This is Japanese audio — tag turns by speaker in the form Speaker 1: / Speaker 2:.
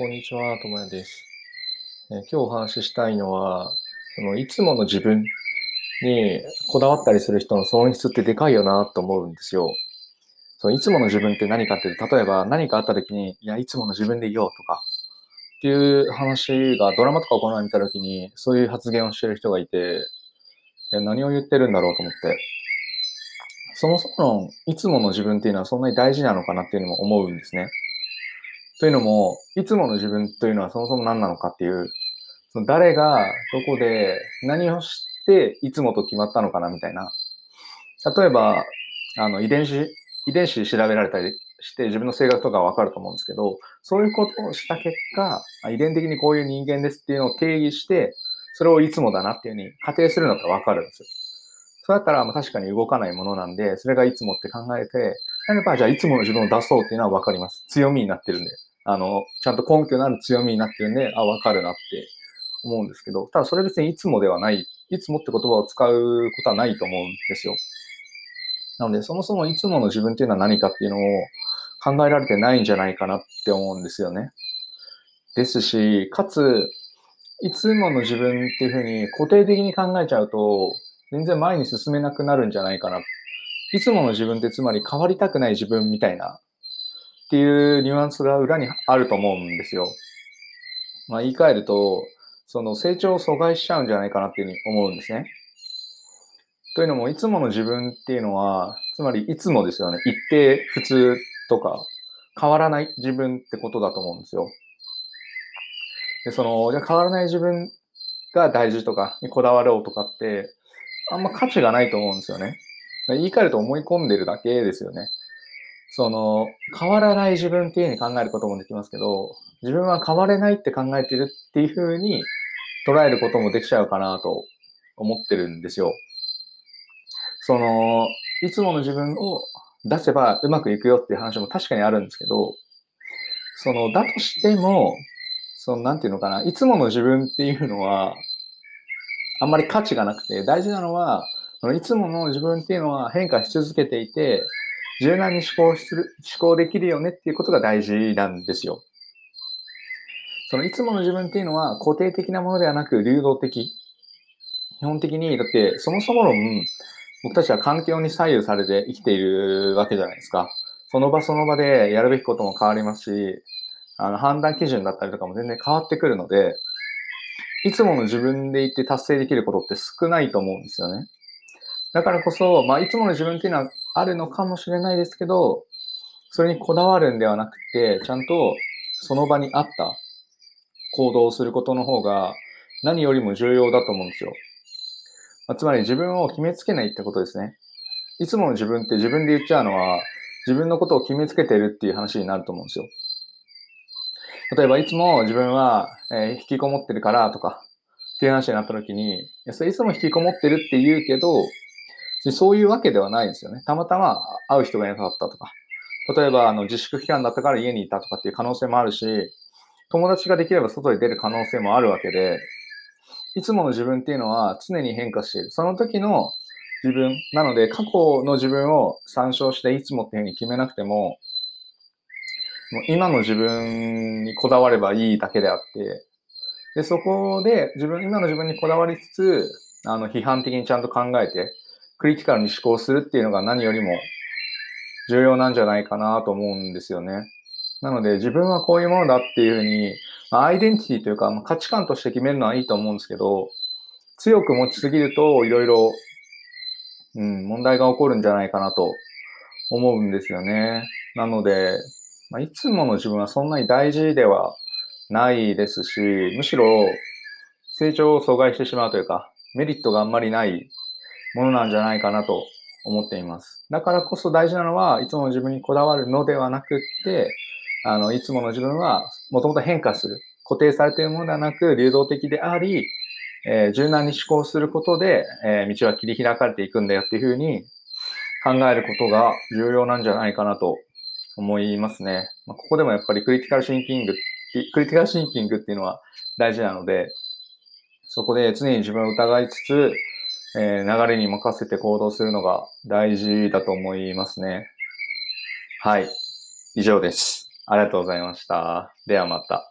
Speaker 1: こんにちは、ともやです。えー今日お話ししたいのは、そのいつもの自分にこだわったりする人の損失ってでかいよなと思うんですよ。そのいつもの自分って何かっていうと、例えば何かあった時に、いや、いつもの自分でいようとか、っていう話がドラマとかをこの前見た時に、そういう発言をしてる人がいて、い何を言ってるんだろうと思って、そもそもいつもの自分っていうのはそんなに大事なのかなっていうのも思うんですね。というのも、いつもの自分というのはそもそも何なのかっていう、その誰がどこで何をしていつもと決まったのかなみたいな。例えば、あの遺伝子、遺伝子調べられたりして自分の性格とかわかると思うんですけど、そういうことをした結果、遺伝的にこういう人間ですっていうのを定義して、それをいつもだなっていうふうに仮定するのがわかるんですよ。そうだったら、まあ、確かに動かないものなんで、それがいつもって考えて、なれば、じゃあいつもの自分を出そうっていうのはわかります。強みになってるんで。あの、ちゃんと根拠のある強みになってるんで、あ、わかるなって思うんですけど、ただそれ別にいつもではない、いつもって言葉を使うことはないと思うんですよ。なので、そもそもいつもの自分っていうのは何かっていうのを考えられてないんじゃないかなって思うんですよね。ですし、かつ、いつもの自分っていうふうに固定的に考えちゃうと、全然前に進めなくなるんじゃないかな。いつもの自分ってつまり変わりたくない自分みたいなっていうニュアンスが裏にあると思うんですよ。まあ言い換えると、その成長を阻害しちゃうんじゃないかなっていうふうに思うんですね。というのも、いつもの自分っていうのは、つまりいつもですよね。一定、普通とか、変わらない自分ってことだと思うんですよ。で、その、じゃ変わらない自分が大事とかにこだわろうとかって、あんま価値がないと思うんですよね。言い換えると思い込んでるだけですよね。その、変わらない自分っていうふうに考えることもできますけど、自分は変われないって考えてるっていうふうに捉えることもできちゃうかなと思ってるんですよ。その、いつもの自分を出せばうまくいくよっていう話も確かにあるんですけど、その、だとしても、その、なんていうのかな、いつもの自分っていうのは、あんまり価値がなくて、大事なのは、いつもの自分っていうのは変化し続けていて、柔軟に思考する、思考できるよねっていうことが大事なんですよ。そのいつもの自分っていうのは固定的なものではなく流動的。基本的に、だってそもそも論、僕たちは環境に左右されて生きているわけじゃないですか。その場その場でやるべきことも変わりますし、あの判断基準だったりとかも全然変わってくるので、いつもの自分でいて達成できることって少ないと思うんですよね。だからこそ、まあ、いつもの自分っていうのはあるのかもしれないですけど、それにこだわるんではなくて、ちゃんとその場に合った行動をすることの方が何よりも重要だと思うんですよ。まあ、つまり自分を決めつけないってことですね。いつもの自分って自分で言っちゃうのは、自分のことを決めつけてるっていう話になると思うんですよ。例えば、いつも自分は、えー引きこもってるからとか、っていう話になった時に、それいつも引きこもってるって言うけど、そういうわけではないですよね。たまたま会う人がいなかったとか。例えば、あの、自粛期間だったから家にいたとかっていう可能性もあるし、友達ができれば外に出る可能性もあるわけで、いつもの自分っていうのは常に変化している。その時の自分。なので、過去の自分を参照していつもっていうふうに決めなくても、もう今の自分にこだわればいいだけであって、で、そこで自分、今の自分にこだわりつつ、あの、批判的にちゃんと考えて、クリティカルに思考するっていうのが何よりも重要なんじゃないかなと思うんですよね。なので、自分はこういうものだっていうふうに、まアイデンティティというか、ま価値観として決めるのはいいと思うんですけど、強く持ちすぎると、いろいろ、うん、問題が起こるんじゃないかなと思うんですよね。なので、まあ、いつもの自分はそんなに大事ではないですし、むしろ成長を阻害してしまうというか、メリットがあんまりないものなんじゃないかなと思っています。だからこそ大事なのは、いつもの自分にこだわるのではなくって、あの、いつもの自分はもともと変化する。固定されているものではなく、流動的であり、えー柔軟に思考することで、えー道は切り開かれていくんだよっていうふうに考えることが重要なんじゃないかなと思いますね。まあ、ここでもやっぱりクリティカルシンキング、クリティカルシンキングっていうのは大事なので、そこで常に自分を疑いつつ、えー流れに任せて行動するのが大事だと思いますね。はい。以上です。ありがとうございました。ではまた。